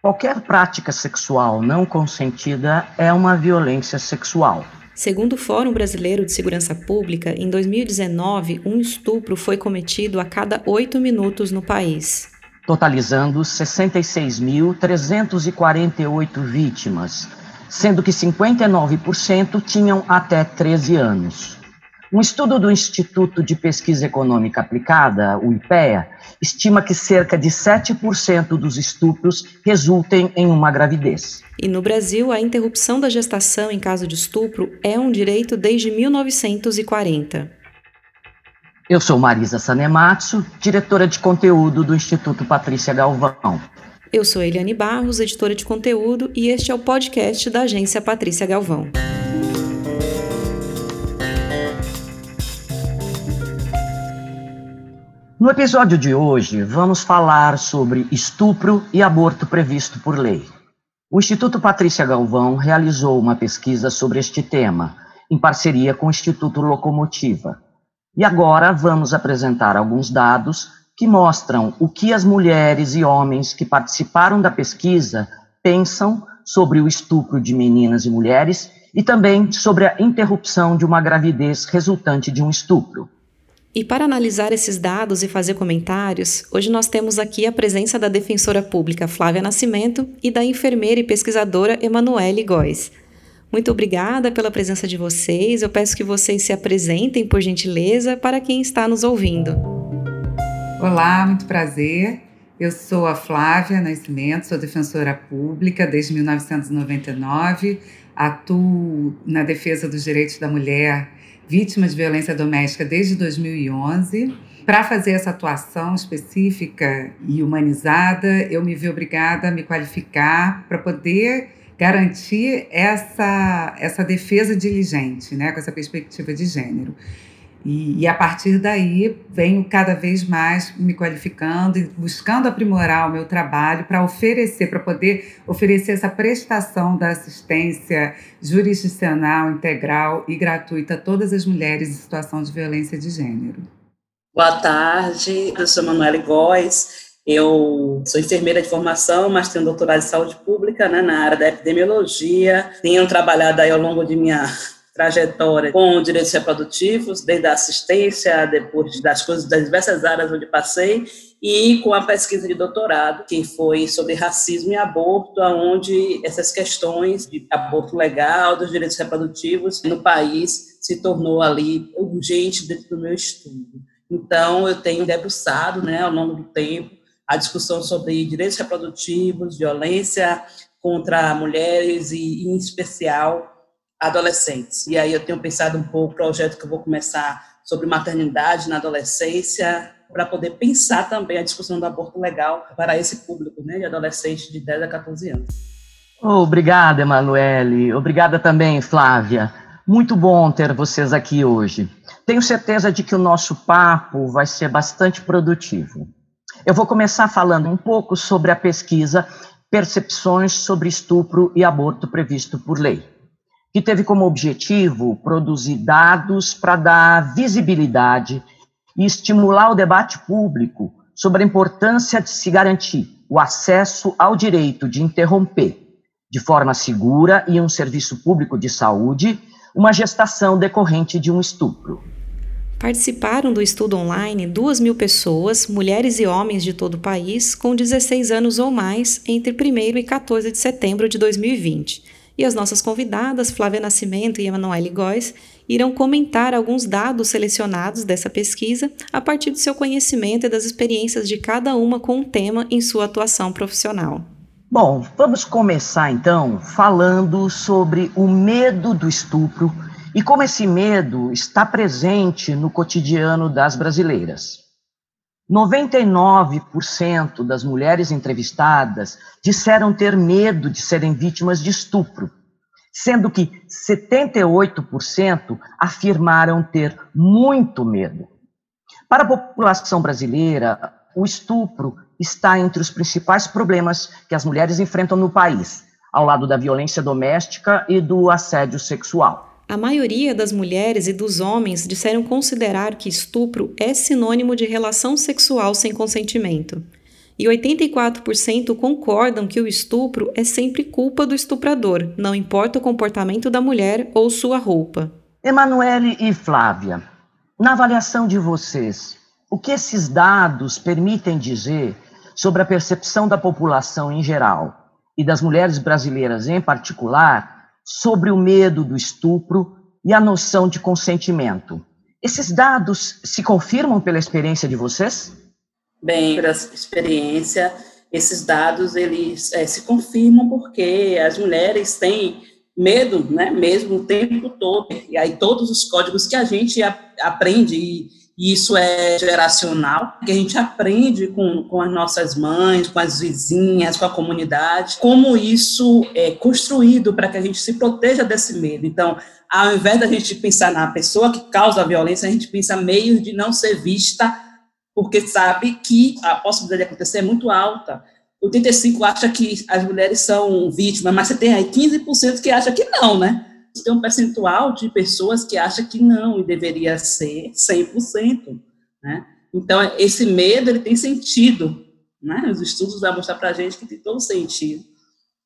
Qualquer prática sexual não consentida é uma violência sexual. Segundo o Fórum Brasileiro de Segurança Pública, em 2019, um estupro foi cometido a cada oito minutos no país. Totalizando 66.348 vítimas, sendo que 59% tinham até 13 anos. Um estudo do Instituto de Pesquisa Econômica Aplicada, o IPEA, estima que cerca de 7% dos estupros resultem em uma gravidez. E no Brasil, a interrupção da gestação em caso de estupro é um direito desde 1940. Eu sou Marisa Sanematsu, diretora de conteúdo do Instituto Patrícia Galvão. Eu sou Eliane Barros, editora de conteúdo, e este é o podcast da agência Patrícia Galvão. No episódio de hoje, vamos falar sobre estupro e aborto previsto por lei. O Instituto Patrícia Galvão realizou uma pesquisa sobre este tema, em parceria com o Instituto Locomotiva. E agora vamos apresentar alguns dados que mostram o que as mulheres e homens que participaram da pesquisa pensam sobre o estupro de meninas e mulheres e também sobre a interrupção de uma gravidez resultante de um estupro. E para analisar esses dados e fazer comentários, hoje nós temos aqui a presença da defensora pública Flávia Nascimento e da enfermeira e pesquisadora Emanuele Góes. Muito obrigada pela presença de vocês. Eu peço que vocês se apresentem, por gentileza, para quem está nos ouvindo. Olá, muito prazer. Eu sou a Flávia Nascimento, sou defensora pública desde 1999, atuo na defesa dos direitos da mulher vítima de violência doméstica desde 2011. Para fazer essa atuação específica e humanizada, eu me vi obrigada a me qualificar para poder garantir essa, essa defesa diligente, né, com essa perspectiva de gênero. E, e, a partir daí venho cada vez mais me qualificando e buscando aprimorar o meu trabalho para oferecer, para poder oferecer essa prestação da assistência jurisdicional integral e gratuita a todas as mulheres em situação de violência de gênero. Boa tarde, eu sou Manuela Góes, eu sou enfermeira de formação, mas tenho doutorado em saúde pública né, na área da epidemiologia. Tenho trabalhado aí ao longo de minha trajetória com direitos reprodutivos, desde a assistência, depois das coisas das diversas áreas onde passei, e com a pesquisa de doutorado, que foi sobre racismo e aborto, onde essas questões de aborto legal, dos direitos reprodutivos no país se tornou ali urgente dentro do meu estudo. Então, eu tenho debruçado, né, ao longo do tempo, a discussão sobre direitos reprodutivos, violência contra mulheres e, em especial, adolescentes. E aí eu tenho pensado um pouco o projeto que eu vou começar sobre maternidade na adolescência, para poder pensar também a discussão do aborto legal para esse público, né, de adolescentes de 10 a 14 anos. Obrigada, Emanuele. Obrigada também, Flávia. Muito bom ter vocês aqui hoje. Tenho certeza de que o nosso papo vai ser bastante produtivo. Eu vou começar falando um pouco sobre a pesquisa Percepções sobre Estupro e Aborto Previsto por Lei que teve como objetivo produzir dados para dar visibilidade e estimular o debate público sobre a importância de se garantir o acesso ao direito de interromper, de forma segura e um serviço público de saúde, uma gestação decorrente de um estupro. Participaram do estudo online duas mil pessoas, mulheres e homens de todo o país, com 16 anos ou mais, entre 1 e 14 de setembro de 2020 e as nossas convidadas, Flávia Nascimento e Emanuele Góes, irão comentar alguns dados selecionados dessa pesquisa a partir do seu conhecimento e das experiências de cada uma com o tema em sua atuação profissional. Bom, vamos começar então falando sobre o medo do estupro e como esse medo está presente no cotidiano das brasileiras. 99% das mulheres entrevistadas disseram ter medo de serem vítimas de estupro, sendo que 78% afirmaram ter muito medo. Para a população brasileira, o estupro está entre os principais problemas que as mulheres enfrentam no país, ao lado da violência doméstica e do assédio sexual. A maioria das mulheres e dos homens disseram considerar que estupro é sinônimo de relação sexual sem consentimento. e 84% concordam que o estupro é sempre culpa do estuprador, não importa o comportamento da mulher ou sua roupa. Emanuele e Flávia, na avaliação de vocês, o que esses dados permitem dizer sobre a percepção da população em geral e das mulheres brasileiras em particular sobre o medo do estupro e a noção de consentimento? Esses dados se confirmam pela experiência de vocês? Bem, pela experiência, esses dados eles é, se confirmam porque as mulheres têm medo, né, mesmo o tempo todo. E aí todos os códigos que a gente aprende e, isso é geracional, que a gente aprende com, com as nossas mães, com as vizinhas, com a comunidade, como isso é construído para que a gente se proteja desse medo. Então, ao invés da gente pensar na pessoa que causa a violência, a gente pensa meios de não ser vista porque sabe que a possibilidade de acontecer é muito alta. 85 acha que as mulheres são vítimas, mas você tem aí 15% que acha que não, né? Tem um percentual de pessoas que acha que não e deveria ser 100%, né? Então, esse medo, ele tem sentido, né? Os estudos vão mostrar para a gente que tem todo sentido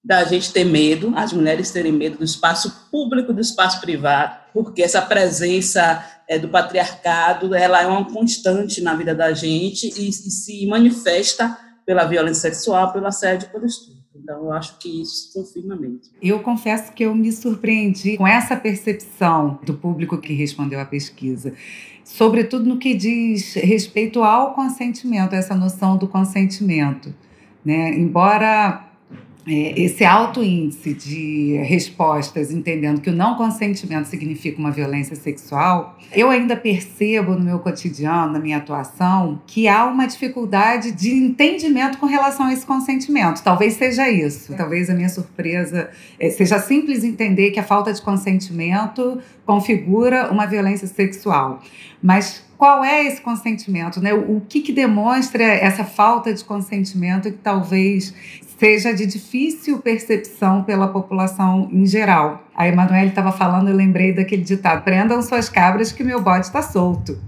da gente ter medo, as mulheres terem medo do espaço público, do espaço privado, porque essa presença é, do patriarcado, ela é uma constante na vida da gente e, e se manifesta pela violência sexual, pelo assédio, pelo estupro. Então, eu acho que isso confirma mesmo. Eu confesso que eu me surpreendi com essa percepção do público que respondeu à pesquisa, sobretudo no que diz respeito ao consentimento, essa noção do consentimento. Né? Embora esse alto índice de respostas, entendendo que o não consentimento significa uma violência sexual, eu ainda percebo no meu cotidiano, na minha atuação, que há uma dificuldade de entendimento com relação a esse consentimento. Talvez seja isso. Talvez a minha surpresa é, seja simples entender que a falta de consentimento configura uma violência sexual. Mas qual é esse consentimento? Né? O que, que demonstra essa falta de consentimento que talvez seja de difícil percepção pela população em geral. A Emanuele estava falando, eu lembrei daquele ditado: prendam suas cabras que meu bode está solto.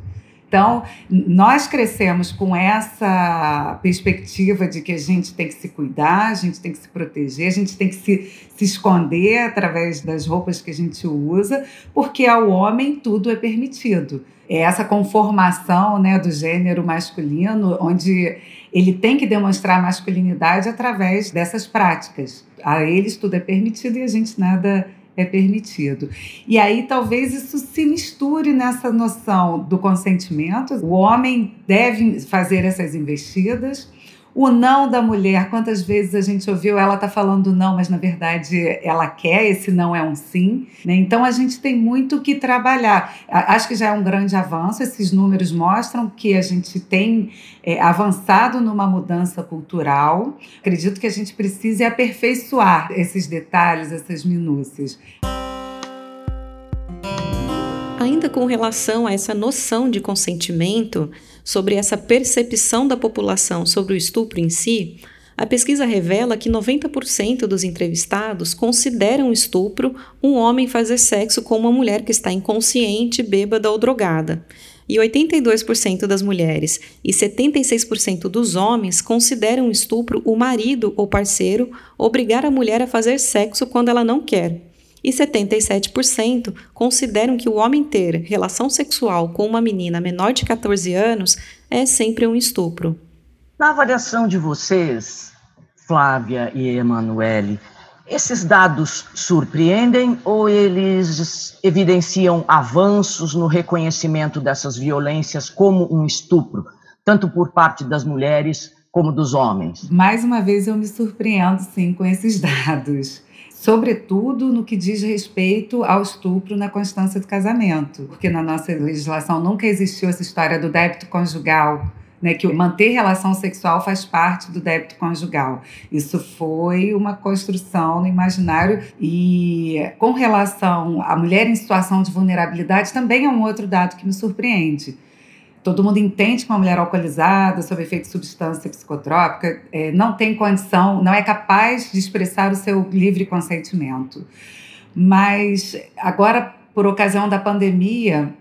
Então, nós crescemos com essa perspectiva de que a gente tem que se cuidar, a gente tem que se proteger, a gente tem que se, se esconder através das roupas que a gente usa, porque ao homem tudo é permitido. É essa conformação né, do gênero masculino, onde ele tem que demonstrar masculinidade através dessas práticas. A eles tudo é permitido e a gente nada é permitido. E aí talvez isso se misture nessa noção do consentimento. O homem deve fazer essas investidas, o não da mulher, quantas vezes a gente ouviu ela tá falando não, mas na verdade ela quer, esse não é um sim. Né? Então a gente tem muito que trabalhar. Acho que já é um grande avanço, esses números mostram que a gente tem é, avançado numa mudança cultural. Acredito que a gente precise aperfeiçoar esses detalhes, essas minúcias. Ainda com relação a essa noção de consentimento, sobre essa percepção da população sobre o estupro em si, a pesquisa revela que 90% dos entrevistados consideram estupro um homem fazer sexo com uma mulher que está inconsciente, bêbada ou drogada. E 82% das mulheres e 76% dos homens consideram estupro o marido ou parceiro obrigar a mulher a fazer sexo quando ela não quer e 77% consideram que o homem ter relação sexual com uma menina menor de 14 anos é sempre um estupro. Na avaliação de vocês, Flávia e Emanuele, esses dados surpreendem ou eles evidenciam avanços no reconhecimento dessas violências como um estupro, tanto por parte das mulheres como dos homens? Mais uma vez eu me surpreendo sim com esses dados sobretudo no que diz respeito ao estupro na constância do casamento, porque na nossa legislação nunca existiu essa história do débito conjugal. Né, que manter relação sexual faz parte do débito conjugal. Isso foi uma construção no imaginário e com relação à mulher em situação de vulnerabilidade também é um outro dado que me surpreende todo mundo entende que uma mulher alcoolizada, sob efeito de substância psicotrópica, é, não tem condição, não é capaz de expressar o seu livre consentimento. Mas agora, por ocasião da pandemia,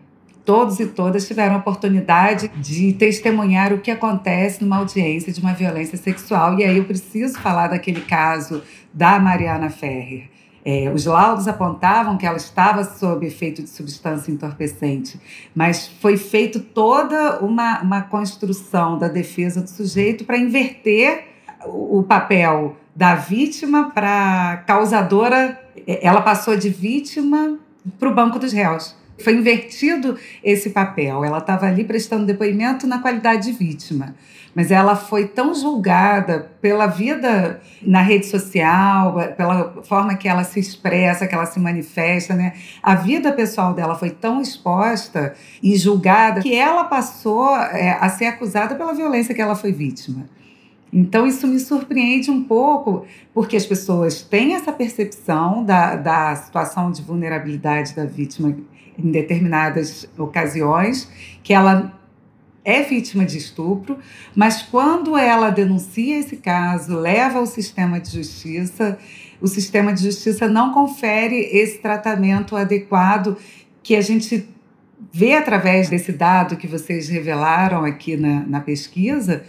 todos e todas tiveram a oportunidade de testemunhar o que acontece numa audiência de uma violência sexual. E aí eu preciso falar daquele caso da Mariana Ferrer. É, os laudos apontavam que ela estava sob efeito de substância entorpecente, mas foi feito toda uma, uma construção da defesa do sujeito para inverter o, o papel da vítima para causadora. Ela passou de vítima para o banco dos réus. Foi invertido esse papel. Ela estava ali prestando depoimento na qualidade de vítima. Mas ela foi tão julgada pela vida na rede social, pela forma que ela se expressa, que ela se manifesta, né? A vida pessoal dela foi tão exposta e julgada que ela passou é, a ser acusada pela violência que ela foi vítima. Então, isso me surpreende um pouco, porque as pessoas têm essa percepção da, da situação de vulnerabilidade da vítima em determinadas ocasiões, que ela é vítima de estupro, mas quando ela denuncia esse caso, leva ao sistema de justiça, o sistema de justiça não confere esse tratamento adequado que a gente vê através desse dado que vocês revelaram aqui na, na pesquisa,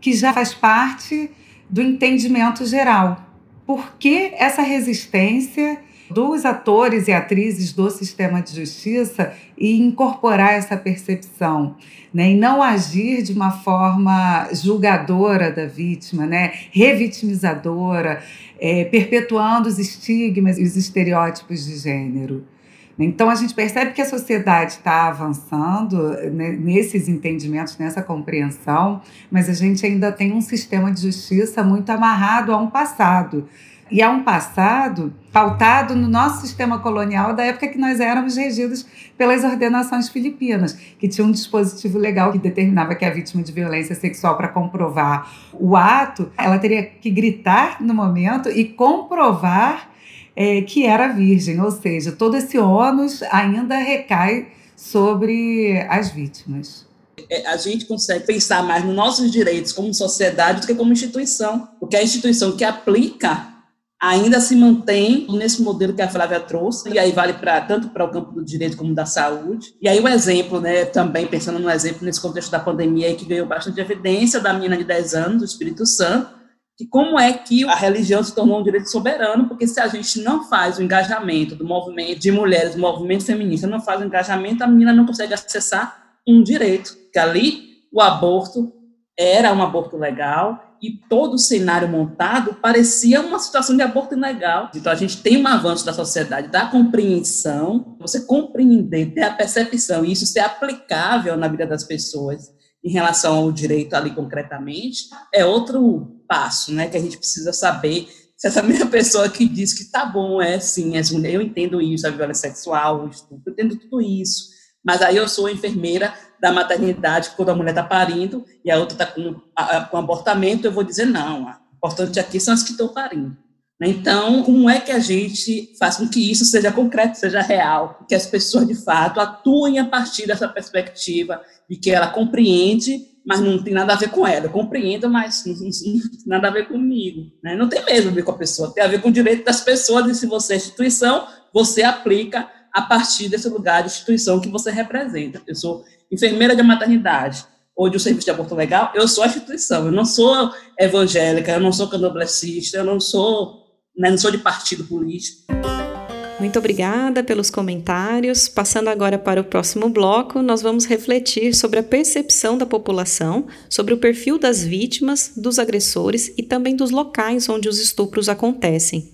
que já faz parte do entendimento geral. Por que essa resistência dos atores e atrizes do sistema de justiça e incorporar essa percepção, né? E não agir de uma forma julgadora da vítima, né? Revitimizadora, é, perpetuando os estigmas e os estereótipos de gênero. Então, a gente percebe que a sociedade está avançando né, nesses entendimentos, nessa compreensão, mas a gente ainda tem um sistema de justiça muito amarrado a um passado e há um passado pautado no nosso sistema colonial da época que nós éramos regidos pelas ordenações filipinas, que tinha um dispositivo legal que determinava que a vítima de violência sexual, para comprovar o ato, ela teria que gritar no momento e comprovar é, que era virgem, ou seja, todo esse ônus ainda recai sobre as vítimas é, a gente consegue pensar mais nos nossos direitos como sociedade do que como instituição. Porque a instituição que aplica ainda se mantém nesse modelo que a Flávia trouxe, e aí vale para tanto para o campo do direito como da saúde. E aí o um exemplo, né, também pensando no exemplo nesse contexto da pandemia que ganhou bastante evidência da menina de 10 anos, do Espírito Santo, que como é que a religião se tornou um direito soberano, porque se a gente não faz o engajamento do movimento de mulheres, do movimento feminista, não faz o engajamento, a menina não consegue acessar um direito, que ali o aborto era um aborto legal, e todo o cenário montado parecia uma situação de aborto ilegal. Então, a gente tem um avanço da sociedade, da compreensão, você compreender, ter a percepção, e isso ser aplicável na vida das pessoas em relação ao direito ali concretamente, é outro passo, né, que a gente precisa saber se essa mesma pessoa que diz que tá bom, é sim, é, eu entendo isso, a violência sexual, o estupro, eu entendo tudo isso, mas aí eu sou enfermeira da maternidade, quando a mulher está parindo e a outra está com, com abortamento, eu vou dizer não, o importante aqui são as que estão parindo. Né? Então, como é que a gente faz com que isso seja concreto, seja real, que as pessoas, de fato, atuem a partir dessa perspectiva de que ela compreende, mas não tem nada a ver com ela. Eu compreendo, mas não, tem nada a ver comigo. Né? Não tem mesmo a ver com a pessoa, tem a ver com o direito das pessoas, e se você é instituição, você aplica a partir desse lugar de instituição que você representa. Eu sou enfermeira de maternidade ou de um serviço de aborto legal, eu sou a instituição, eu não sou evangélica, eu não sou candomblessista, eu não sou, né, não sou de partido político. Muito obrigada pelos comentários. Passando agora para o próximo bloco, nós vamos refletir sobre a percepção da população, sobre o perfil das vítimas, dos agressores e também dos locais onde os estupros acontecem.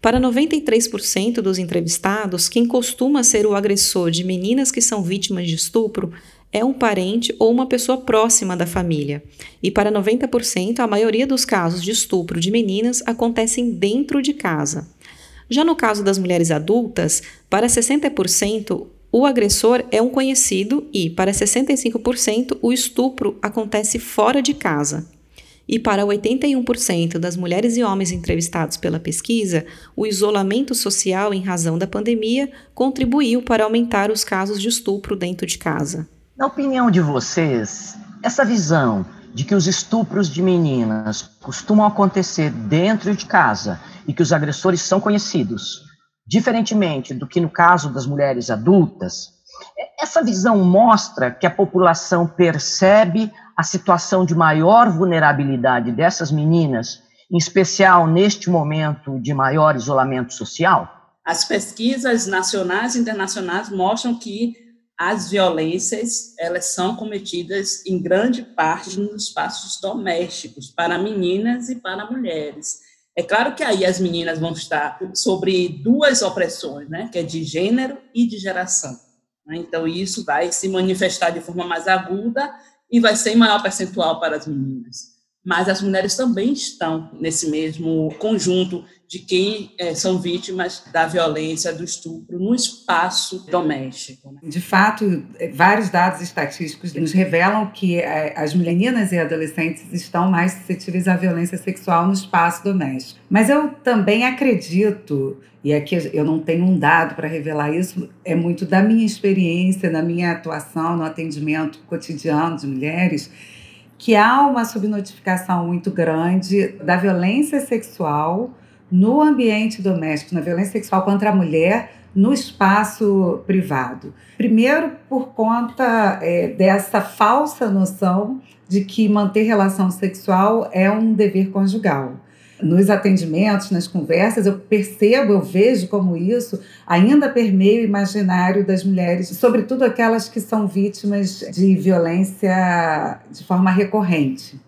Para 93% dos entrevistados, quem costuma ser o agressor de meninas que são vítimas de estupro é um parente ou uma pessoa próxima da família. E para 90%, a maioria dos casos de estupro de meninas acontecem dentro de casa. Já no caso das mulheres adultas, para 60%, o agressor é um conhecido e, para 65%, o estupro acontece fora de casa. E para 81% das mulheres e homens entrevistados pela pesquisa, o isolamento social em razão da pandemia contribuiu para aumentar os casos de estupro dentro de casa. Na opinião de vocês, essa visão de que os estupros de meninas costumam acontecer dentro de casa e que os agressores são conhecidos, diferentemente do que no caso das mulheres adultas, Essa visão mostra que a população percebe a situação de maior vulnerabilidade dessas meninas, em especial neste momento de maior isolamento social? As pesquisas nacionais e internacionais mostram que as violências elas são cometidas em grande parte nos espaços domésticos para meninas e para mulheres. É claro que aí as meninas vão estar sobre duas opressões, né, que é de gênero e de geração. Né? Então isso vai se manifestar de forma mais aguda e vai ser em maior percentual para as meninas. Mas as mulheres também estão nesse mesmo conjunto de quem é, são vítimas da violência, do estupro no espaço doméstico. Né? De fato, vários dados estatísticos nos revelam que é, as meninas e adolescentes estão mais suscetíveis à violência sexual no espaço doméstico. Mas eu também acredito, e aqui eu não tenho um dado para revelar isso, é muito da minha experiência, da minha atuação no atendimento cotidiano de mulheres, que há uma subnotificação muito grande da violência sexual no ambiente doméstico, na violência sexual contra a mulher no espaço privado. Primeiro, por conta é, dessa falsa noção de que manter relação sexual é um dever conjugal. Nos atendimentos, nas conversas, eu percebo, eu vejo como isso ainda permeia o imaginário das mulheres, sobretudo aquelas que são vítimas de violência de forma recorrente.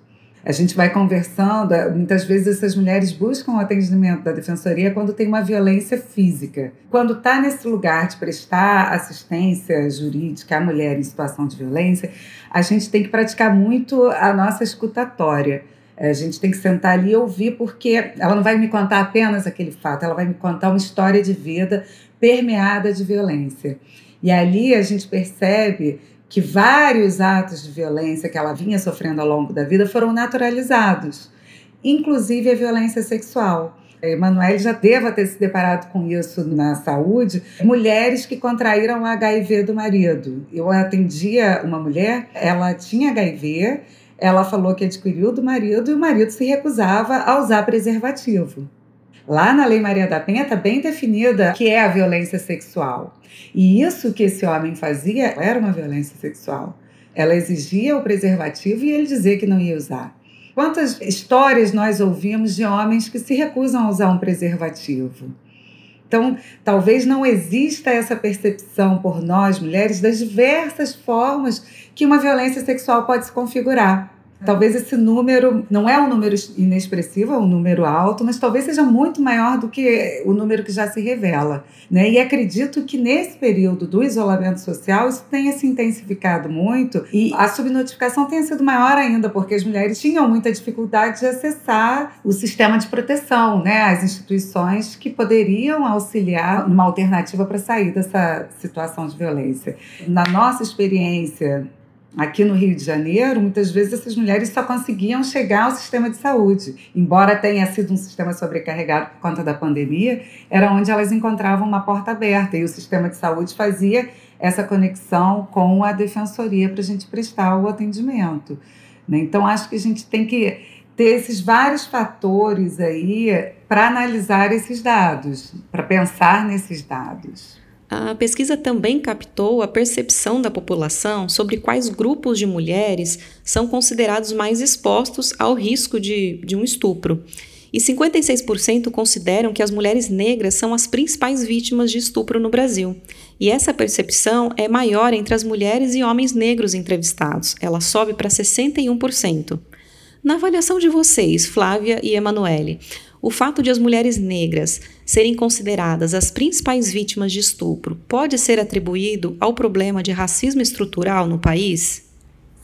A gente vai conversando, muitas vezes essas mulheres buscam o atendimento da defensoria quando tem uma violência física. Quando está nesse lugar de prestar assistência jurídica à mulher em situação de violência, a gente tem que praticar muito a nossa escutatória. Eh, a gente tem que sentar ali e ouvir, porque ela não vai me contar apenas aquele fato, ela vai me contar uma história de vida permeada de violência. E ali a gente percebe que vários atos de violência que ela vinha sofrendo ao longo da vida foram naturalizados, inclusive a violência sexual. Emanuele já deva ter se deparado com isso na saúde. Mulheres que contraíram HIV do marido. Eu atendia uma mulher, ela tinha HIV, ela falou que adquiriu do marido e o marido se recusava a usar preservativo. Lá na Lei Maria da Penha está bem definida que é a violência sexual. E isso que esse homem fazia era uma violência sexual. Ela exigia o preservativo e ele dizia que não ia usar. Quantas histórias nós ouvimos de homens que se recusam a usar um preservativo? Então, talvez não exista essa percepção por nós, mulheres, das diversas formas que uma violência sexual pode se configurar. Talvez esse número não é um número inexpressivo, é um número alto, mas talvez seja muito maior do que o número que já se revela. Né? E acredito que nesse período do isolamento social isso tenha se intensificado muito e a subnotificação tenha sido maior ainda, porque as mulheres tinham muita dificuldade de acessar o sistema de proteção, né? as instituições que poderiam auxiliar numa alternativa para sair dessa situação de violência. Na nossa experiência, Aqui no Rio de Janeiro, muitas vezes essas mulheres só conseguiam chegar ao sistema de saúde. Embora tenha sido um sistema sobrecarregado por conta da pandemia, era onde elas encontravam uma porta aberta e o sistema de saúde fazia essa conexão com a defensoria para a gente prestar o atendimento. Né? Então, acho que a gente tem que ter esses vários fatores aí para analisar esses dados, para pensar nesses dados. A pesquisa também captou a percepção da população sobre quais grupos de mulheres são considerados mais expostos ao risco de, de um estupro. E 56% consideram que as mulheres negras são as principais vítimas de estupro no Brasil. E essa percepção é maior entre as mulheres e homens negros entrevistados. Ela sobe para 61%. Na avaliação de vocês, Flávia e Emanuele, o fato de as mulheres negras serem consideradas as principais vítimas de estupro pode ser atribuído ao problema de racismo estrutural no país?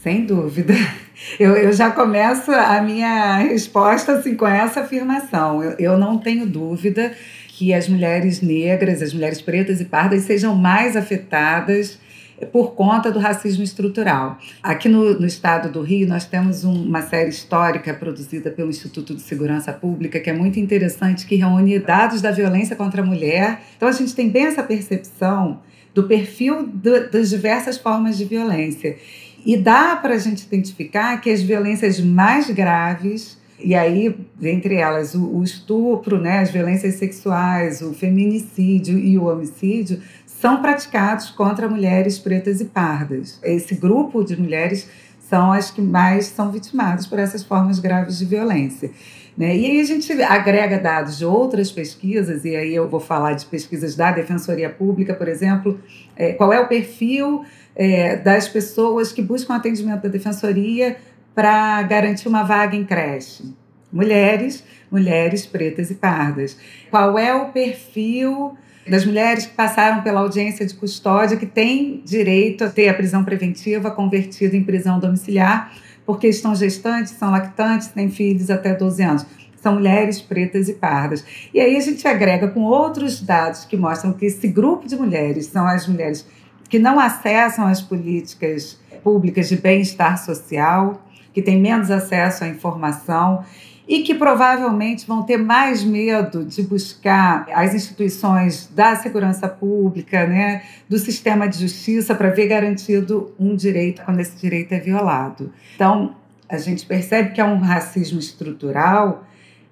Sem dúvida. Eu, eu já começo a minha resposta assim, com essa afirmação. Eu, eu não tenho dúvida que as mulheres negras, as mulheres pretas e pardas sejam mais afetadas por conta do racismo estrutural. Aqui no, no estado do Rio, nós temos um, uma série histórica produzida pelo Instituto de Segurança Pública, que é muito interessante, que reúne dados da violência contra a mulher. Então, a gente tem bem essa percepção do perfil do, das diversas formas de violência. E dá para a gente identificar que as violências mais graves E aí, entre elas, o, o estupro, né, as violências sexuais, o feminicídio e o homicídio são praticados contra mulheres pretas e pardas. Esse grupo de mulheres são as que mais são vitimadas por essas formas graves de violência. Né? E aí a gente agrega dados de outras pesquisas, e aí eu vou falar de pesquisas da Defensoria Pública, por exemplo, é, qual é o perfil é, das pessoas que buscam atendimento da Defensoria para garantir uma vaga em creche. Mulheres, mulheres pretas e pardas. Qual é o perfil das mulheres que passaram pela audiência de custódia, que têm direito a ter a prisão preventiva convertida em prisão domiciliar, porque estão gestantes, são lactantes, têm filhos até 12 anos. São mulheres pretas e pardas. E aí a gente agrega com outros dados que mostram que esse grupo de mulheres são as mulheres que não acessam as políticas públicas de bem-estar social, que têm menos acesso à informação e que provavelmente vão ter mais medo de buscar as instituições da segurança pública, né, do sistema de justiça para ver garantido um direito quando esse direito é violado. Então, a gente percebe que é um racismo estrutural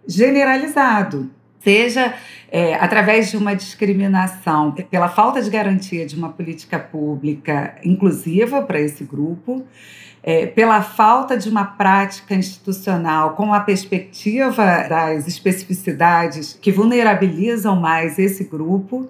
generalizado, seja é, através de uma discriminação pela falta de garantia de uma política pública inclusiva para esse grupo, é, pela falta de uma prática institucional com a perspectiva das especificidades que vulnerabilizam mais esse grupo.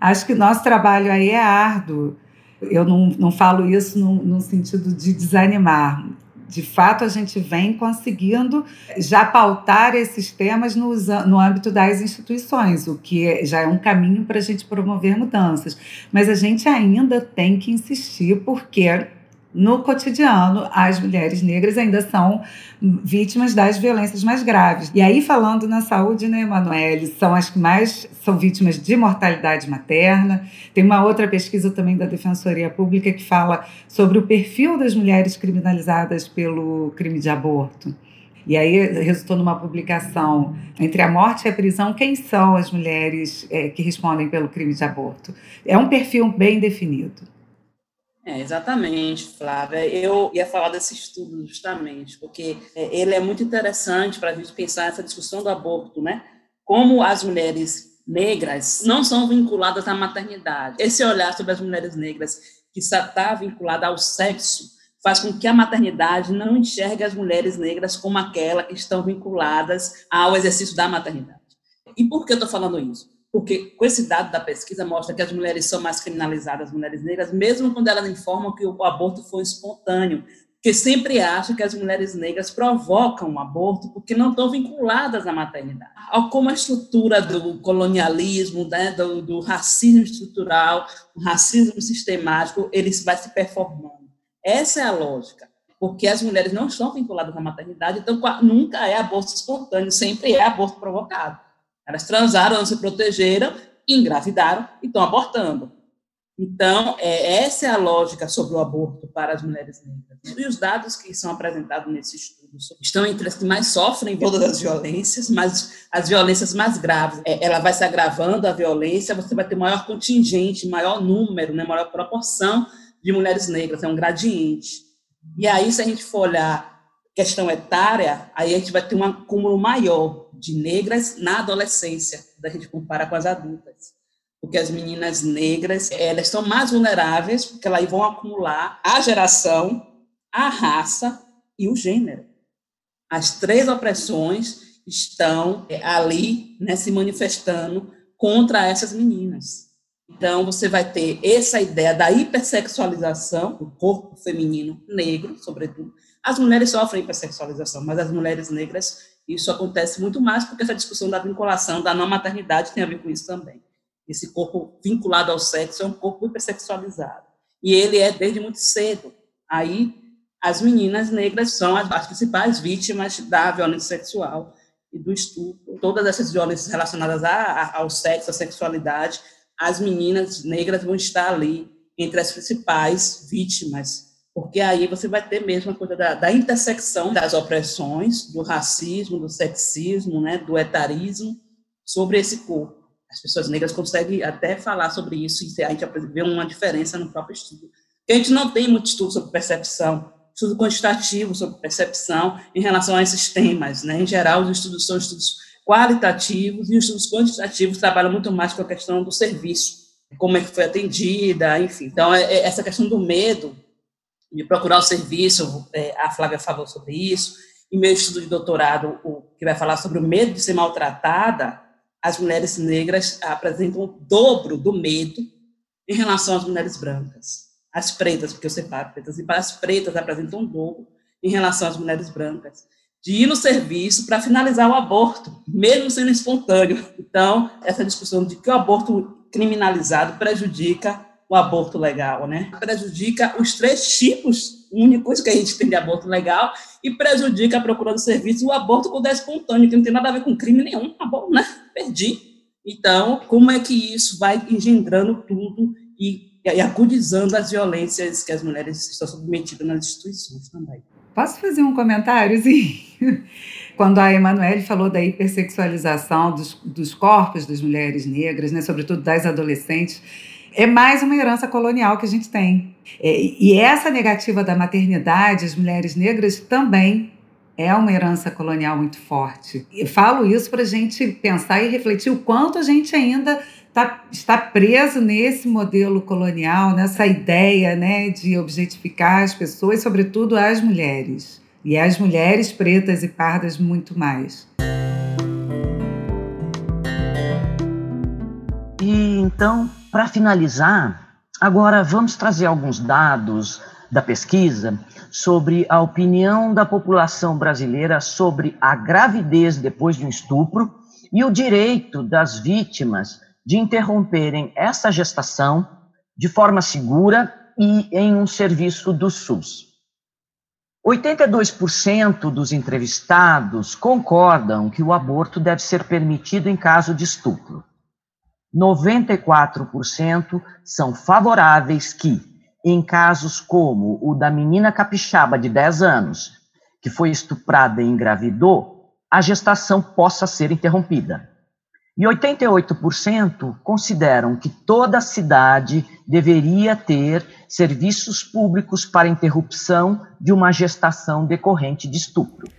Acho que nosso trabalho aí é árduo. Eu não, não falo isso no, no sentido de desanimar. De fato, a gente vem conseguindo já pautar esses temas no, no âmbito das instituições, o que já é um caminho para a gente promover mudanças. Mas a gente ainda tem que insistir, porque no cotidiano, as mulheres negras ainda são vítimas das violências mais graves. E aí, falando na saúde, né, Emanuele, são as que mais são vítimas de mortalidade materna. Tem uma outra pesquisa também da Defensoria Pública que fala sobre o perfil das mulheres criminalizadas pelo crime de aborto. E aí resultou numa publicação entre a morte e a prisão, quem são as mulheres é, que respondem pelo crime de aborto? É um perfil bem definido. É, exatamente, Flávia. Eu ia falar desse estudo justamente, porque é, ele é muito interessante para a gente pensar essa discussão do aborto, né? Como as mulheres negras não são vinculadas à maternidade. Esse olhar sobre as mulheres negras que está vinculada ao sexo faz com que a maternidade não enxergue as mulheres negras como aquelas que estão vinculadas ao exercício da maternidade. E por que eu estou falando isso? Porque com esse dado da pesquisa mostra que as mulheres são mais criminalizadas, as mulheres negras, mesmo quando elas informam que o aborto foi espontâneo, porque sempre acham que as mulheres negras provocam o aborto porque não estão vinculadas à maternidade. Como a estrutura do colonialismo, né, do, do racismo estrutural, o racismo sistemático, ele vai se performando. Essa é a lógica porque as mulheres não estão vinculadas à maternidade, então nunca é aborto espontâneo, sempre é aborto provocado. Elas transaram, não se protegeram, engravidaram e estão abortando. Então, é, essa é a lógica sobre o aborto para as mulheres negras. E os dados que são apresentados nesse estudo estão entre as que mais sofrem todas as violências, mas as violências mais graves, é, ela vai se agravando a violência, você vai ter maior contingente, maior número, né, maior proporção de mulheres negras, é um gradiente. E aí, se a gente for olhar questão etária, aí a gente vai ter um acúmulo maior de negras na adolescência, da gente compara com as adultas. Porque as meninas negras, elas estão mais vulneráveis, porque elas vão acumular a geração, a raça e o gênero. As três opressões estão é, ali, né, se manifestando contra essas meninas. Então, você vai ter essa ideia da hipersexualização do corpo feminino negro, sobretudo, as mulheres sofrem hipersexualização, mas as mulheres negras, isso acontece muito mais porque essa discussão da vinculação, da não maternidade tem a ver com isso também. Esse corpo vinculado ao sexo é um corpo hipersexualizado. E ele é desde muito cedo. Aí, as meninas negras são as, principais vítimas da violência sexual e do estupro. Todas essas violências relacionadas a, a, ao sexo, à sexualidade, as meninas negras vão estar ali entre as principais vítimas porque aí você vai ter mesmo a coisa da, da, intersecção das opressões, do racismo, do sexismo, né, do etarismo sobre esse corpo. As pessoas negras conseguem até falar sobre isso e a gente vê uma diferença no próprio estudo. Porque a gente não tem muito estudo sobre percepção estudo quantitativo sobre percepção em relação a esses temas. Né? Em geral, os estudos são estudos qualitativos e os estudos quantitativos trabalham muito mais com a questão do serviço, como é que foi atendida, enfim. Então, é, é essa questão do medo de procurar o serviço, é, a Flávia falou sobre isso, e meu estudo de doutorado, o, que vai falar sobre o medo de ser maltratada, as mulheres negras apresentam o dobro do medo em relação às mulheres brancas. As pretas, porque eu separo pretas, e as pretas apresentam um dobro em relação às mulheres brancas. De ir no serviço para finalizar o aborto, mesmo sendo espontâneo. Então, essa discussão de que o aborto criminalizado prejudica o aborto legal, né? Prejudica os três tipos únicos que a gente tem de aborto legal e prejudica a procura do serviço o aborto quando é espontâneo, que não tem nada a ver com crime nenhum, tá bom, né? Perdi. Então, como é que isso vai engendrando tudo e, e as violências que as mulheres estão submetidas nas instituições também? Posso fazer um comentáriozinho? Quando a Emanuele falou da hipersexualização dos, dos corpos das mulheres negras, né, sobretudo das adolescentes, é mais uma herança colonial que a gente tem. É, e essa negativa da maternidade, as mulheres negras também é uma herança colonial muito forte. E falo isso para a gente pensar e refletir o quanto a gente ainda tá, está preso nesse modelo colonial, nessa ideia né, de objetificar as pessoas, sobretudo as mulheres. E as mulheres pretas e pardas muito mais. E então, para finalizar, agora vamos trazer alguns dados da pesquisa sobre a opinião da população brasileira sobre a gravidez depois de um estupro e o direito das vítimas de interromperem essa gestação de forma segura e em um serviço do SUS. 82% dos entrevistados concordam que o aborto deve ser permitido em caso de estupro. 94% são favoráveis que, em casos como o da menina capixaba de 10 anos, que foi estuprada e engravidou, a gestação possa ser interrompida. E 88% consideram que toda cidade deveria ter serviços públicos para interrupção de uma gestação decorrente de estupro.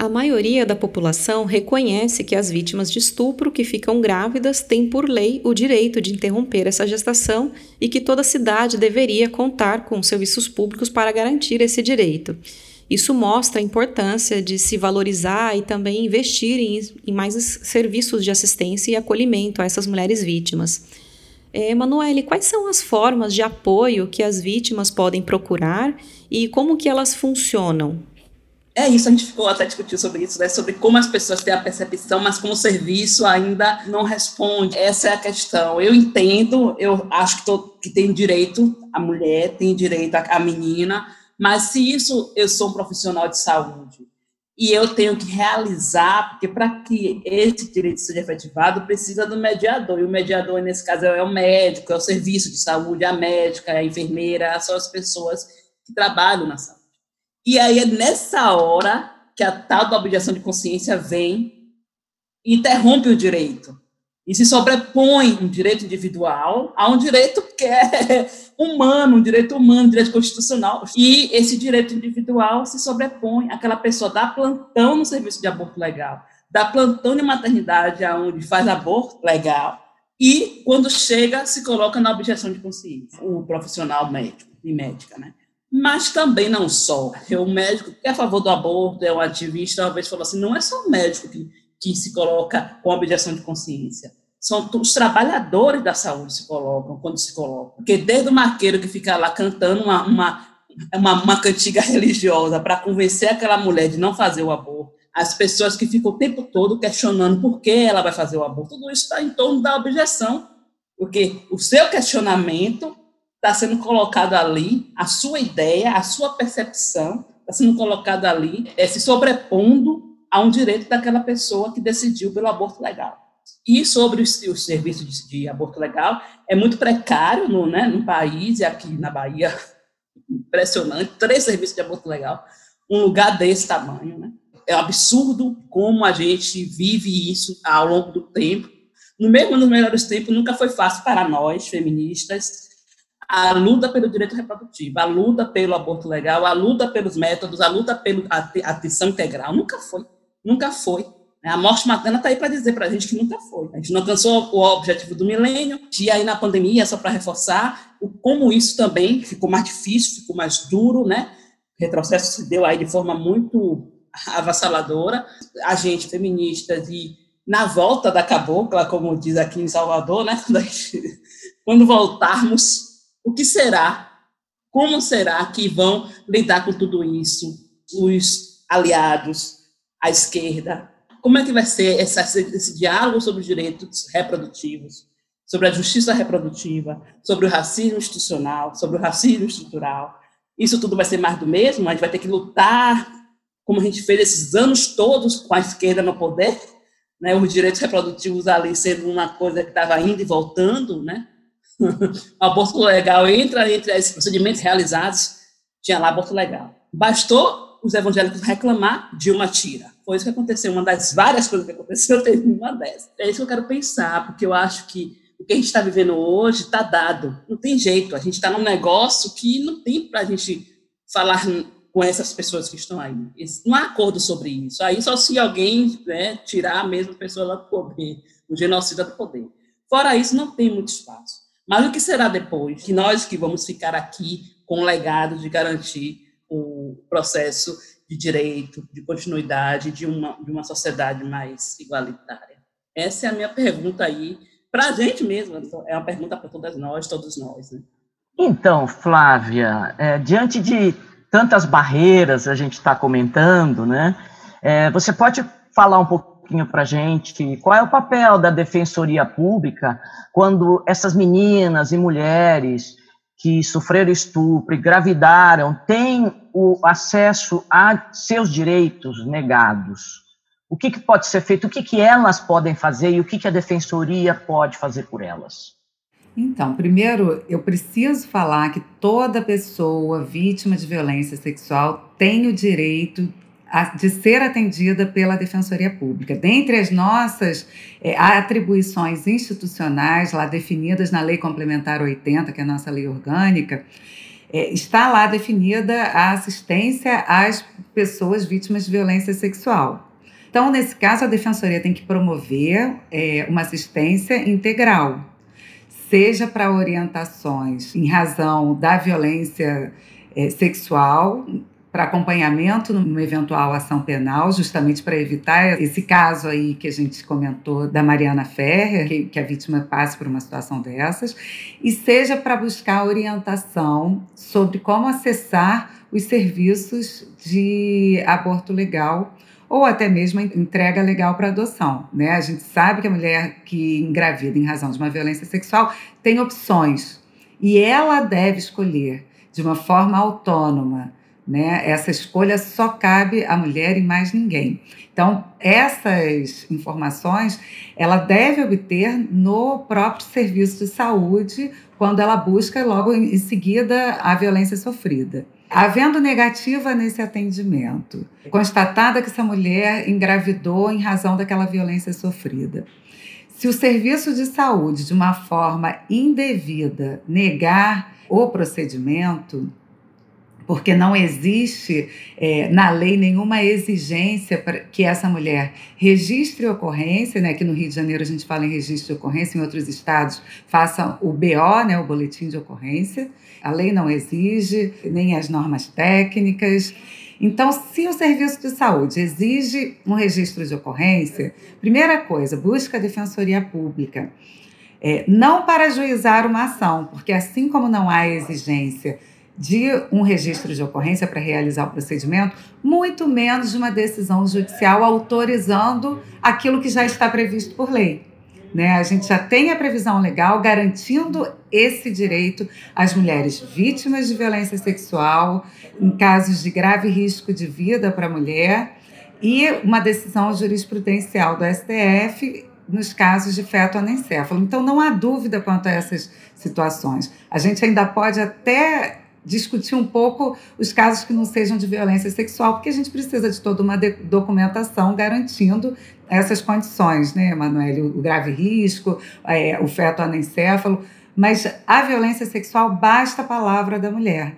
A maioria da população reconhece que as vítimas de estupro que ficam grávidas têm, por lei, o direito de interromper essa gestação e que toda cidade deveria contar com serviços públicos para garantir esse direito. Isso mostra a importância de se valorizar e também investir em, em mais serviços de assistência e acolhimento a essas mulheres vítimas. É, Emanuele, quais são as formas de apoio que as vítimas podem procurar e como que elas funcionam? É isso, a gente ficou até discutindo sobre isso, né? Sobre como as pessoas têm a percepção, mas como o serviço ainda não responde. Essa é a questão. Eu entendo, eu acho que, tô, que tem direito a mulher, tem direito a, a menina, mas se isso eu sou um profissional de saúde e eu tenho que realizar, porque para que esse direito seja efetivado, precisa do mediador. E o mediador, nesse caso, é o médico, é o serviço de saúde, a médica, a enfermeira, são as pessoas que trabalham na saúde. E aí é nessa hora que a tal da objeção de consciência vem e interrompe o direito. E se sobrepõe um direito individual a um direito que é humano, um direito humano, um direito constitucional. E esse direito individual se sobrepõe àquela pessoa dá plantão no serviço de aborto legal, dá plantão de maternidade aonde faz aborto legal, e quando chega se coloca na objeção de consciência, o profissional médico e médica, né? Mas também não só. É o médico que é a favor do aborto, é um ativista, uma vez falou assim, não é só o médico que, que se coloca com objeção de consciência, são os trabalhadores da saúde se colocam, quando se colocam. Porque desde o marqueiro que fica lá cantando uma, uma, uma, uma cantiga religiosa para convencer aquela mulher de não fazer o aborto, as pessoas que ficam o tempo todo questionando por que ela vai fazer o aborto, tudo isso está em torno da objeção, porque o seu questionamento está sendo colocado ali, a sua ideia, a sua percepção está sendo colocada ali, é, se sobrepondo a um direito daquela pessoa que decidiu pelo aborto legal. E sobre os, os serviços de, de, aborto legal, é muito precário no, né, no país, e aqui na Bahia, impressionante, três serviços de aborto legal, um lugar desse tamanho. Né? É um absurdo como a gente vive isso ao longo do tempo. No mesmo nos melhores tempos, nunca foi fácil para nós, feministas, a luta pelo direito reprodutivo, a luta pelo aborto legal, a luta pelos métodos, a luta pela atenção integral. Nunca foi, nunca foi. A morte materna está aí para dizer para a gente que nunca foi. A gente não alcançou o objetivo do milênio, e aí na pandemia, só para reforçar, como isso também ficou mais difícil, ficou mais duro, né? O retrocesso se deu aí de forma muito avassaladora. A gente, feministas, e na volta da cabocla, como diz aqui em Salvador, né? Quando voltarmos, o que será? Como será que vão lidar com tudo isso? Os aliados, a esquerda, como é que vai ser essa, esse diálogo sobre os direitos reprodutivos, sobre a justiça reprodutiva, sobre o racismo institucional, sobre o racismo estrutural. Isso tudo vai ser mais do mesmo? A gente vai ter que lutar, como a gente fez esses anos todos com a esquerda no poder, né, os direitos reprodutivos ali sendo uma coisa que estava indo e voltando, né? O aborto legal entra entre esses procedimentos realizados, tinha lá aborto legal. Bastou os evangélicos reclamar, Dilma tira. Foi isso que aconteceu, uma das várias coisas que aconteceu, teve uma dessas. É isso que eu quero pensar, porque eu acho que o que a gente está vivendo hoje está dado, não tem jeito. A gente está num negócio que não tem para a gente falar com essas pessoas que estão aí. Não há acordo sobre isso. Aí só se alguém né, tirar a mesma pessoa lá do poder, o genocida do poder. Fora isso, não tem muito espaço. Mas o que será depois? Que nós que vamos ficar aqui com o legado de garantir o processo de direito, de continuidade de uma, de uma sociedade mais igualitária? Essa é a minha pergunta aí, para a gente mesmo, é uma pergunta para todas nós, todos nós. Né? Então, Flávia, é, diante de tantas barreiras a gente está comentando, né? É, você pode falar um pouquinho para gente qual é o papel da Defensoria Pública quando essas meninas e mulheres que sofreram estupro e gravidaram têm o acesso a seus direitos negados. O que, que pode ser feito? O que, que elas podem fazer e o que, que a defensoria pode fazer por elas? Então, primeiro, eu preciso falar que toda pessoa vítima de violência sexual tem o direito de ser atendida pela Defensoria Pública. Dentre as nossas é, atribuições institucionais, lá definidas na Lei Complementar 80, que é a nossa lei orgânica, é, está lá definida a assistência às pessoas vítimas de violência sexual. Então, nesse caso, a Defensoria tem que promover é, uma assistência integral, seja para orientações em razão da violência é, sexual, para acompanhamento numa eventual ação penal, justamente para evitar esse caso aí que a gente comentou da Mariana Ferrer, que, que a vítima passe por uma situação dessas, e seja para buscar orientação sobre como acessar os serviços de aborto legal ou até mesmo entrega legal para adoção. Né? A gente sabe que a mulher que engravida em razão de uma violência sexual tem opções e ela deve escolher de uma forma autônoma né? Essa escolha só cabe à mulher e mais ninguém. Então, essas informações ela deve obter no próprio serviço de saúde quando ela busca logo em seguida a violência sofrida. Havendo negativa nesse atendimento, constatada que essa mulher engravidou em razão daquela violência sofrida. Se o serviço de saúde, de uma forma indevida, negar o procedimento, porque não existe é, na lei nenhuma exigência para que essa mulher registre ocorrência, né? Aqui no Rio de Janeiro a gente fala em registro de ocorrência, em outros estados faça o BO, né? O boletim de ocorrência. A lei não exige, nem as normas técnicas. Então, se o serviço de saúde exige um registro de ocorrência, primeira coisa, busca a defensoria pública. É, não para ajuizar uma ação, porque assim como não há exigência de um registro de ocorrência para realizar o procedimento, muito menos de uma decisão judicial autorizando aquilo que já está previsto por lei. Né? A gente já tem a previsão legal garantindo esse direito às mulheres vítimas de violência sexual, em casos de grave risco de vida para a mulher, e uma decisão jurisprudencial do STF nos casos de feto anencéfalo. Então, não há dúvida quanto a essas situações. A gente ainda pode até discutir um pouco os casos que não sejam de violência sexual, porque a gente precisa de toda uma documentação garantindo essas condições, né, Emanuele? O grave risco, é, o feto anencéfalo. Mas a violência sexual basta a palavra da mulher.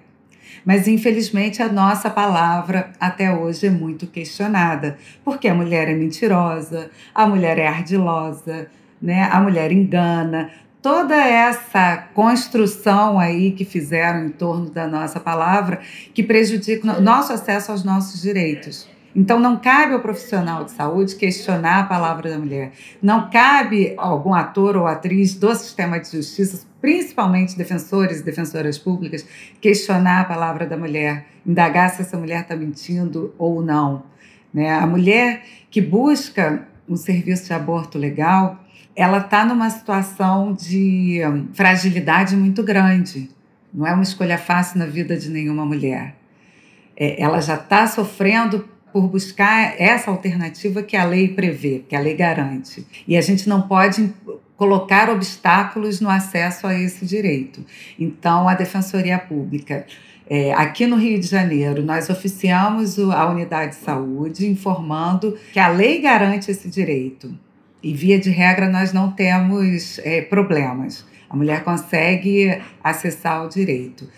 Mas, infelizmente, a nossa palavra até hoje é muito questionada, porque a mulher é mentirosa, a mulher é ardilosa, né? a mulher engana. Toda essa construção aí que fizeram em torno da nossa palavra que prejudica o nosso acesso aos nossos direitos. Então, não cabe ao profissional de saúde questionar a palavra da mulher. Não cabe a algum ator ou atriz do sistema de justiça, principalmente defensores e defensoras públicas, questionar a palavra da mulher, indagar se essa mulher está mentindo ou não. Né? A mulher que busca um serviço de aborto legal, ela está numa situação de hum, fragilidade muito grande. Não é uma escolha fácil na vida de nenhuma mulher. É, ela já está sofrendo por buscar essa alternativa que a lei prevê, que a lei garante. E a gente não pode colocar obstáculos no acesso a esse direito. Então, a Defensoria Pública. É, aqui no Rio de Janeiro, nós oficiamos a unidade de saúde informando que a lei garante esse direito. E, via de regra, nós não temos é, problemas. A mulher consegue acessar o direito.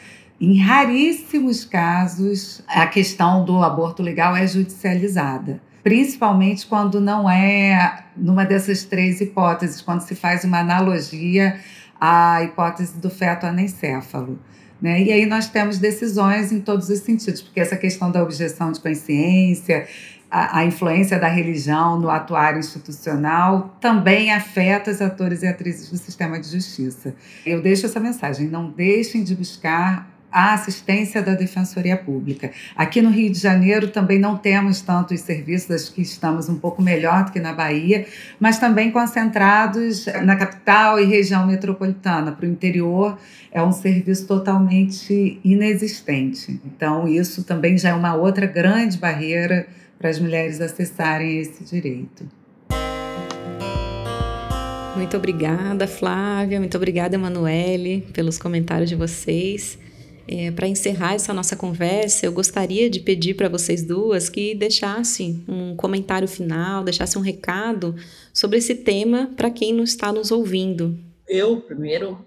Em raríssimos casos, a questão do aborto legal é judicializada, principalmente quando não é numa dessas três hipóteses, quando se faz uma analogia à hipótese do feto anencéfalo. Né? E aí nós temos decisões em todos os sentidos, porque essa questão da objeção de consciência, a, a, influência da religião no atuário institucional também afeta os atores e atrizes do sistema de justiça. Eu deixo essa mensagem: não deixem de buscar a assistência da Defensoria Pública. Aqui no Rio de Janeiro também não temos tantos serviços, acho que estamos um pouco melhor do que na Bahia, mas também concentrados na capital e região metropolitana. Para o interior é um serviço totalmente inexistente. Então, isso também já é uma outra grande barreira para as mulheres acessarem esse direito. Muito obrigada, Flávia. Muito obrigada, Emanuele, pelos comentários de vocês. É, para encerrar essa nossa conversa, eu gostaria de pedir para vocês duas que deixassem um comentário final, deixassem um recado sobre esse tema para quem não está nos ouvindo. Eu, primeiro,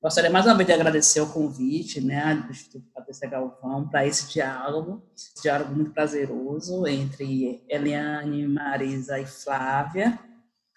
gostaria mais uma vez de agradecer o convite né, do Instituto Patrícia Galvão para esse diálogo, esse diálogo muito prazeroso entre Eliane, Marisa e Flávia.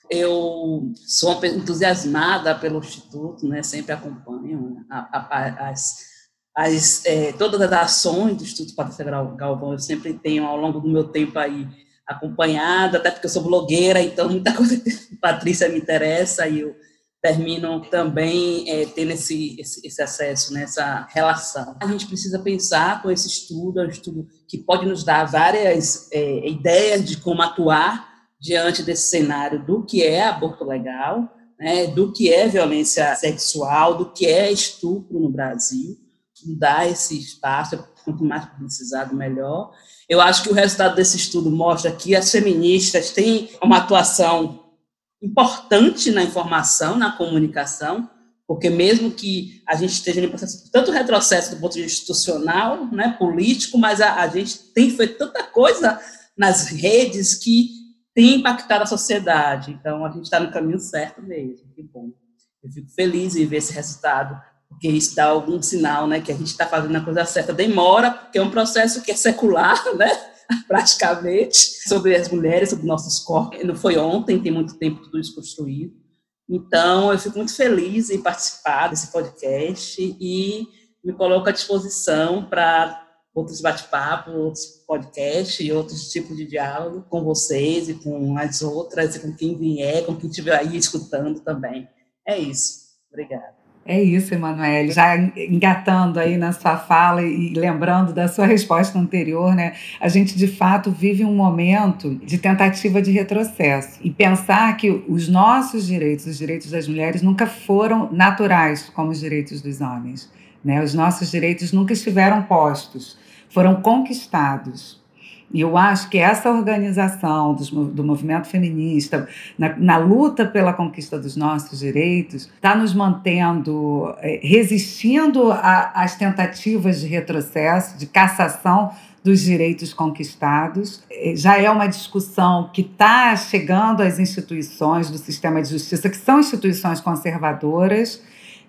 Eu sou entusiasmada pelo Instituto, né, sempre acompanho né, a, a, as as, é, todas as ações do Instituto Patrícia Galvão, eu sempre tenho, ao longo do meu tempo aí, acompanhado, até porque eu sou blogueira, então muita coisa que Patrícia me interessa e eu termino também é, tendo esse, esse, esse acesso, nessa né, relação. A gente precisa pensar com esse estudo, é um estudo que pode nos dar várias é, ideias de como atuar diante desse cenário do que é aborto legal, né, do que é violência sexual, do que é estupro no Brasil, dar esse espaço, quanto mais publicizado, melhor. Eu acho que o resultado desse estudo mostra que as feministas têm uma atuação importante na informação, na comunicação, porque mesmo que a gente esteja em processo de tanto retrocesso do ponto de vista institucional, né, político, mas a, a gente tem feito tanta coisa nas redes que tem impactado a sociedade. Então, a gente está no caminho certo mesmo. Que bom. Eu fico feliz em ver esse resultado porque isso dá algum sinal, né, que a gente está fazendo a coisa certa. Demora, porque é um processo que é secular, né, praticamente, sobre as mulheres, sobre nossos corpos. Não foi ontem, tem muito tempo tudo isso construído. Então, eu fico muito feliz em participar desse podcast e me coloco à disposição para outros bate-papos, outros podcasts e outros tipos de diálogo com vocês e com as outras, e com quem vier, com quem estiver aí escutando também. É isso. Obrigada. É isso, Emanuele. Já engatando aí na sua fala e lembrando da sua resposta anterior, né? A gente de fato vive um momento de tentativa de retrocesso e pensar que os nossos direitos, os direitos das mulheres, nunca foram naturais como os direitos dos homens. Né? Os nossos direitos nunca estiveram postos, foram conquistados. E eu acho que essa organização dos, do movimento feminista, na, na, luta pela conquista dos nossos direitos, está nos mantendo, é, resistindo às tentativas de retrocesso, de cassação dos direitos conquistados. É, já é uma discussão que está chegando às instituições do sistema de justiça, que são instituições conservadoras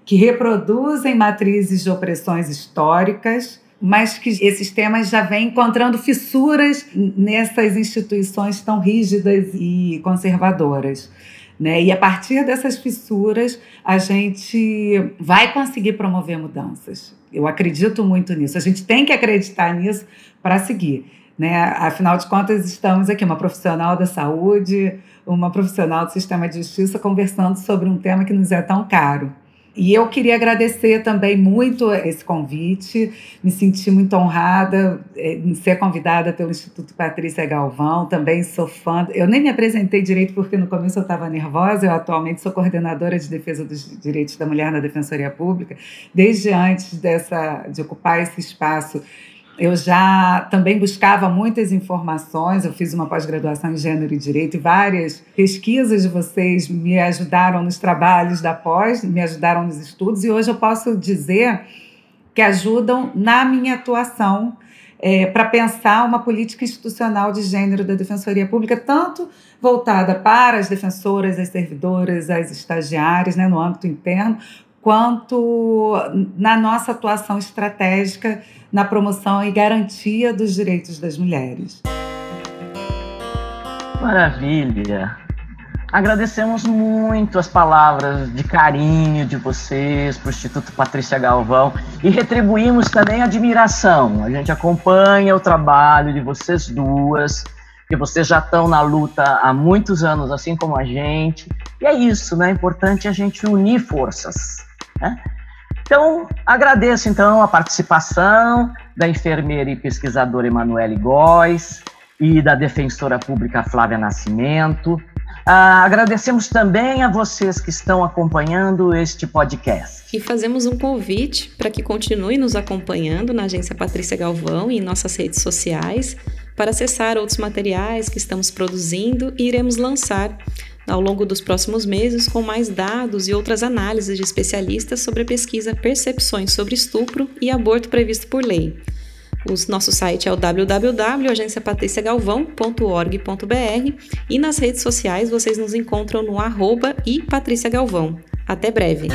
que reproduzem matrizes de opressões históricas, mas que esses temas já vêm encontrando fissuras nessas instituições tão rígidas e conservadoras. Né? E a partir dessas fissuras, a gente vai conseguir promover mudanças. Eu acredito muito nisso. A gente tem que acreditar nisso para seguir. Né? Afinal de contas, estamos aqui, uma profissional da saúde, uma profissional do sistema de justiça, conversando sobre um tema que nos é tão caro. E eu queria agradecer também muito esse convite, me senti muito honrada eh, em ser convidada pelo Instituto Patrícia Galvão, também sou fã. Eu nem me apresentei direito porque no começo eu estava nervosa, eu atualmente sou coordenadora de defesa dos direitos da mulher na Defensoria Pública, desde antes dessa, de ocupar esse espaço eu já também buscava muitas informações, eu fiz uma pós-graduação em Gênero e Direito e várias pesquisas de vocês me ajudaram nos trabalhos da pós, me ajudaram nos estudos, e hoje eu posso dizer que ajudam na minha atuação é, para pensar uma política institucional de gênero da Defensoria Pública, tanto voltada para as defensoras, as servidoras, as estagiárias, né, no âmbito interno, quanto na nossa atuação estratégica na promoção e garantia dos direitos das mulheres. Maravilha! Agradecemos muito as palavras de carinho de vocês para o Instituto Patrícia Galvão e retribuímos também a admiração. A gente acompanha o trabalho de vocês duas, que vocês já estão na luta há muitos anos, assim como a gente. E é isso, né? É importante a gente unir forças. Né? Então, agradeço então a participação da enfermeira e pesquisadora Emanuele Góes e da defensora pública Flávia Nascimento. Ah, agradecemos também a vocês que estão acompanhando este podcast. E fazemos um convite para que continue nos acompanhando na Agência Patrícia Galvão e em nossas redes sociais para acessar outros materiais que estamos produzindo e iremos lançar ao longo dos próximos meses com mais dados e outras análises de especialistas sobre a pesquisa Percepções sobre Estupro e Aborto Previsto por Lei. O nosso site é o www.agenciapatriciagalvão.org.br e nas redes sociais vocês nos encontram no arroba e Patrícia Galvão. Até breve!